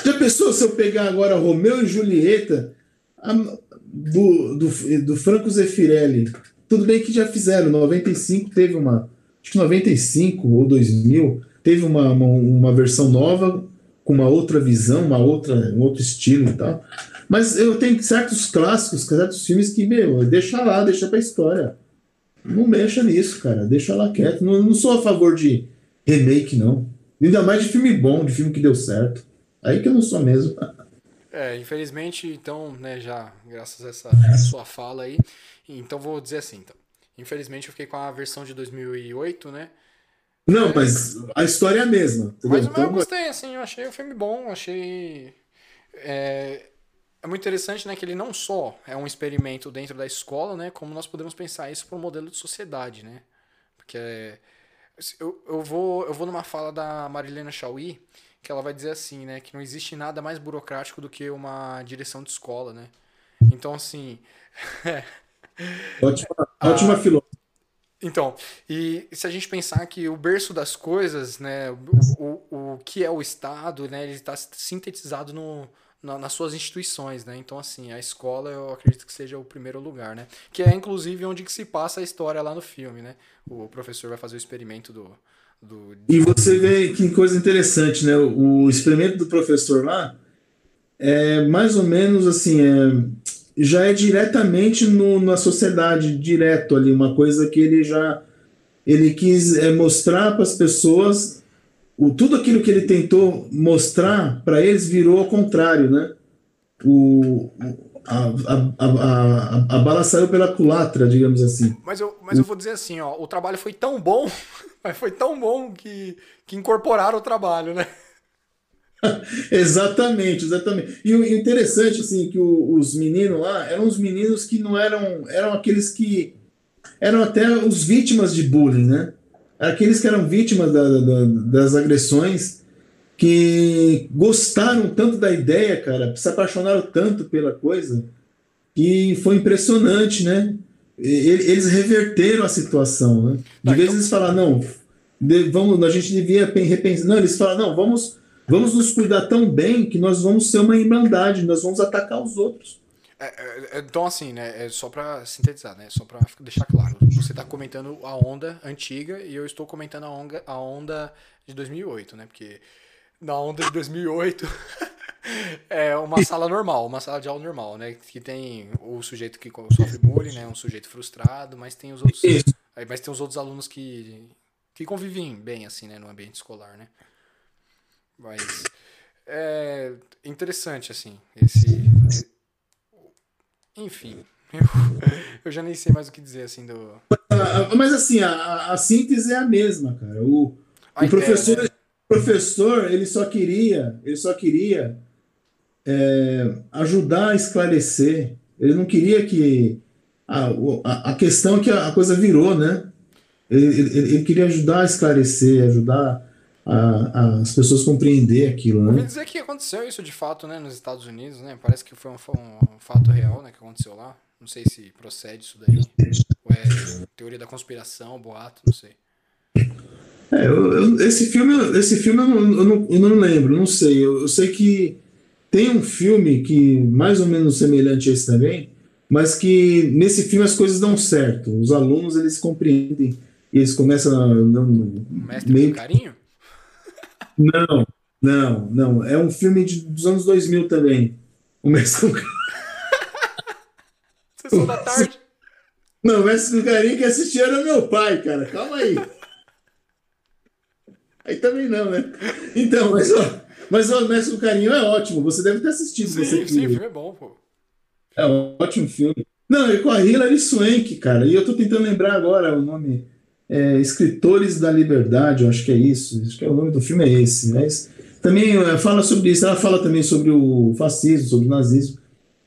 Já pensou se eu pegar agora Romeu e Julieta a, do, do, do Franco Zeffirelli? Tudo bem que já fizeram. 95 teve uma. Acho que 95 ou 2000 teve uma, uma, uma versão nova com uma outra visão, uma outra, um outro estilo e tal. Mas eu tenho certos clássicos, certos filmes que, meu, deixa lá, deixa pra história. Não mexa nisso, cara. Deixa ela quieto. Não, não sou a favor de remake, não. Ainda mais de filme bom, de filme que deu certo. Aí que eu não sou mesmo. É, infelizmente, então, né, já, graças a essa sua fala aí, então vou dizer assim, então. Infelizmente eu fiquei com a versão de 2008, né? Não, é, mas a história é a mesma. Mas, então, eu gostei, assim, eu achei o filme bom, achei. É, é muito interessante, né, que ele não só é um experimento dentro da escola, né, como nós podemos pensar isso para um modelo de sociedade, né? Porque é, eu, eu, vou, eu vou numa fala da Marilena Chauí, que ela vai dizer assim, né, que não existe nada mais burocrático do que uma direção de escola, né? Então, assim... ótima ótima filósofa. Então, e se a gente pensar que o berço das coisas, né, o, o, o que é o Estado, né, ele está sintetizado no, na, nas suas instituições, né? Então, assim, a escola eu acredito que seja o primeiro lugar, né? Que é, inclusive, onde que se passa a história lá no filme, né? O professor vai fazer o experimento do... do... E você vê que coisa interessante, né? O, experimento do professor lá é mais ou menos, assim, é, já é diretamente no, na sociedade, direto ali, uma coisa que ele já... Ele quis é, mostrar para as pessoas o, tudo aquilo que ele tentou mostrar para eles virou ao contrário, né? O, a, a, a, a, bala saiu pela culatra, digamos assim. Mas eu, mas eu vou dizer assim, ó, o trabalho foi tão bom, mas foi tão bom que, que incorporaram o trabalho, né? exatamente, exatamente. E o interessante, assim, que o, os meninos lá eram os meninos que não eram. eram aqueles que. eram até os vítimas de bullying, né? Aqueles que eram vítimas da, da, das agressões, que gostaram tanto da ideia, cara, se apaixonaram tanto pela coisa, que foi impressionante, né? Eles reverteram a situação, né? De tá, vez então... eles falaram, não, vamos, a gente devia repensar. Não, eles falaram, não, vamos, vamos nos cuidar tão bem que nós vamos ser uma irmandade, nós vamos atacar os outros. É, é, é, então, assim, né? É só para sintetizar, né? Só para deixar claro. Você está comentando a onda antiga e eu estou comentando a onda, a onda de 2008, né? Porque na onda de 2008 é uma sala normal, uma sala de aula normal, né? Que tem o sujeito que sofre bullying, né? Um sujeito frustrado, mas tem os outros, mas tem os outros alunos que que convivem bem assim, né? No ambiente escolar, né? Mas é interessante assim esse enfim, eu, eu já nem sei mais o que dizer assim do. Mas assim, a, a síntese é a mesma, cara. O, o professor, né? professor, ele só queria, ele só queria é, ajudar a esclarecer. Ele não queria que a, a, a questão é que a, coisa virou, né? Ele, ele, ele, queria ajudar a esclarecer, ajudar a, as pessoas compreender aquilo, né? Ouvi dizer que aconteceu isso de fato, né, nos Estados Unidos, né? Parece que foi um, um fato real, né, que aconteceu lá. Não sei se procede isso daí. Ou é teoria da conspiração, boato, não sei. É, eu, eu, esse filme, esse filme eu não, eu não, eu não lembro, não sei. Eu, sei que tem um filme que mais ou menos semelhante a esse também, mas que nesse filme as coisas dão certo. Os alunos eles compreendem e eles começam a. Não, Mestre meio... carinho? Não, não, não. É um filme de, dos anos 2000 também. O Mestre com Sessão da tarde? Não, o Mestre com Carinho que assistia era meu pai, cara. Calma aí. Aí também não, né? Então, mas ó, mas ó, o Mestre com Carinho é ótimo. Você deve ter assistido. Sim, você sim, o filme é bom, pô. É um ótimo filme. Não, é com a Hilary Swank, cara. E eu tô tentando lembrar agora o nome é, Escritores da Liberdade, eu acho que é isso, acho que é o nome do filme é esse, mas também é, fala sobre isso, ela fala também sobre o fascismo, sobre o nazismo,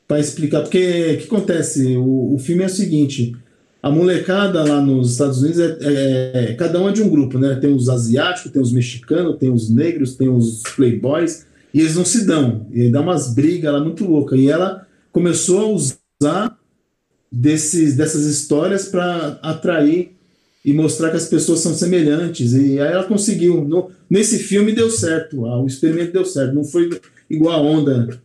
para explicar, porque o que acontece, o, o filme é o seguinte, a molecada lá nos Estados Unidos, é, é, é, cada um é de um grupo, né? Tem os asiáticos, tem os mexicanos, tem os negros, tem os playboys, e eles não se dão, e dá umas brigas lá muito loucas. E ela começou a usar desses, dessas histórias para atrair e mostrar que as pessoas são semelhantes. E aí ela conseguiu. No, nesse filme deu certo, o experimento deu certo. Não foi igual a onda.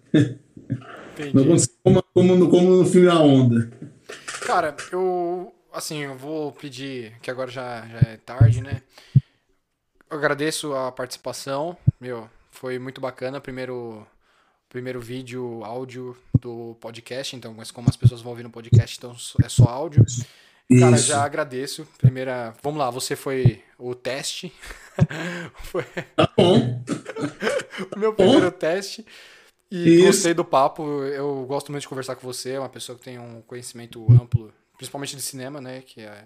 Não aconteceu como, como, no, como no filme A Onda. Cara, eu. Assim, eu vou pedir, que agora já, já é tarde, né? Eu agradeço a participação. Meu, foi muito bacana. Primeiro, primeiro vídeo, áudio do podcast. Então, mas como as pessoas vão ouvir no podcast, então é só áudio. Cara, Isso. já agradeço. Primeira. Vamos lá, você foi o teste. foi... Tá bom. o meu primeiro bom. teste. E Isso. gostei do papo. Eu gosto muito de conversar com você. É uma pessoa que tem um conhecimento amplo, principalmente de cinema, né? Que é,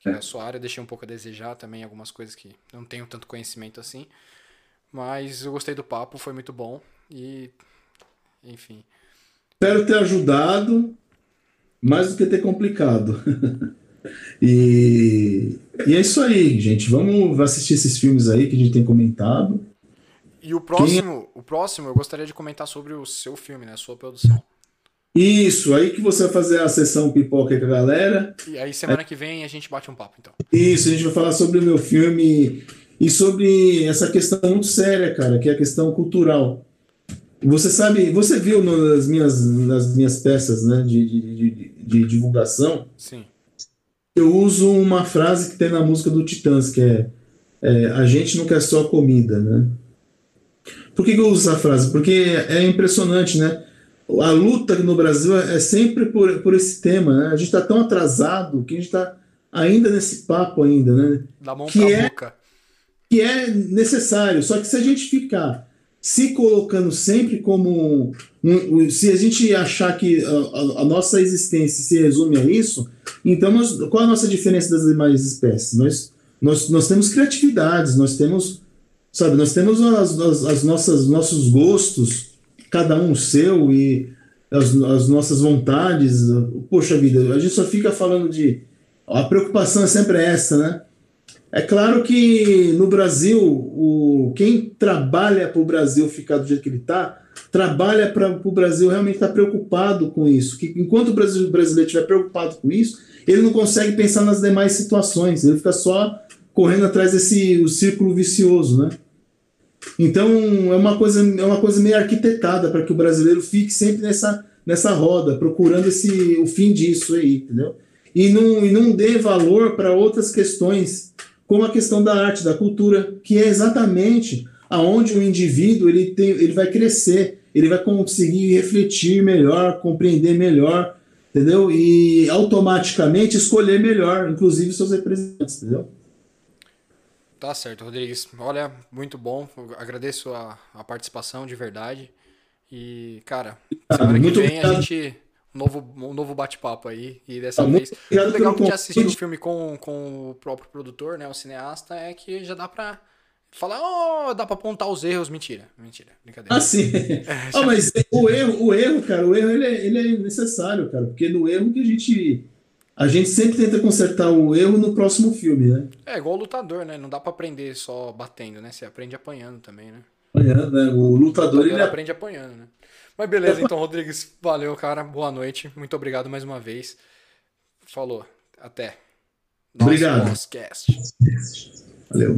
que é. é a sua área. Deixei um pouco a desejar também algumas coisas que não tenho tanto conhecimento assim. Mas eu gostei do papo, foi muito bom. E, enfim. Espero ter ajudado mais do que ter complicado. e, e é isso aí, gente. Vamos assistir esses filmes aí que a gente tem comentado. E o próximo, Quem... o próximo eu gostaria de comentar sobre o seu filme, né? A sua produção. Isso, aí que você vai fazer a sessão pipoca com a galera. E aí semana é... que vem a gente bate um papo, então. Isso, a gente vai falar sobre o meu filme e sobre essa questão muito séria, cara, que é a questão cultural. Você sabe, você viu nas minhas, nas minhas peças né, de, de, de, de divulgação? Sim. Eu uso uma frase que tem na música do Titãs, que é, é a gente não quer só comida, né? Por que, que eu uso essa frase? Porque é impressionante, né? A luta no Brasil é sempre por, por esse tema, né? A gente está tão atrasado que a gente está ainda nesse papo ainda, né? Da mão que é, boca. Que é necessário. Só que se a gente ficar se colocando sempre como um, um, se a gente achar que a, a, a, nossa existência se resume a isso, então nós, qual a nossa diferença das demais espécies? Nós, nós, nós temos criatividades, nós temos Sabe, nós temos as, as, as nossas nossos gostos, cada um seu e as, as nossas vontades. Poxa vida, a gente só fica falando de a preocupação é sempre essa, né? É claro que no Brasil, o, quem trabalha para o Brasil ficar do jeito que ele está, trabalha para o Brasil realmente estar tá preocupado com isso. Que enquanto o brasileiro estiver preocupado com isso, ele não consegue pensar nas demais situações, ele fica só correndo atrás desse o círculo vicioso, né? Então é uma coisa é uma coisa meio arquitetada para que o brasileiro fique sempre nessa nessa roda, procurando esse o fim disso aí, entendeu? E não, e não dê valor para outras questões, como a questão da arte, da cultura, que é exatamente aonde o indivíduo ele tem, ele vai crescer, ele vai conseguir refletir melhor, compreender melhor, entendeu? E automaticamente escolher melhor, inclusive seus representantes, entendeu? Tá certo, Rodrigues. Olha, muito bom. agradeço a, a participação de verdade. E, cara, semana que vem a gente. Novo, um novo bate-papo aí. E dessa tá vez. O legal que já assistiu o filme com, com o próprio produtor, né? O cineasta, é que já dá pra falar, oh, dá pra apontar os erros. Mentira, mentira, brincadeira. Ah, sim. É, já... oh, mas o erro, o erro, cara, o erro ele é, ele é necessário, cara. Porque no erro que a gente a gente sempre tenta consertar o erro no próximo filme, né? É igual o lutador, né? Não dá para aprender só batendo, né? Você aprende apanhando também, né? Apanhando, né? O lutador, o lutador ele é- aprende apanhando, né? Mas beleza, então, Rodrigues, valeu, cara. Boa noite. Muito obrigado mais uma vez. Falou. Até. Nosso obrigado. Podcast. Valeu.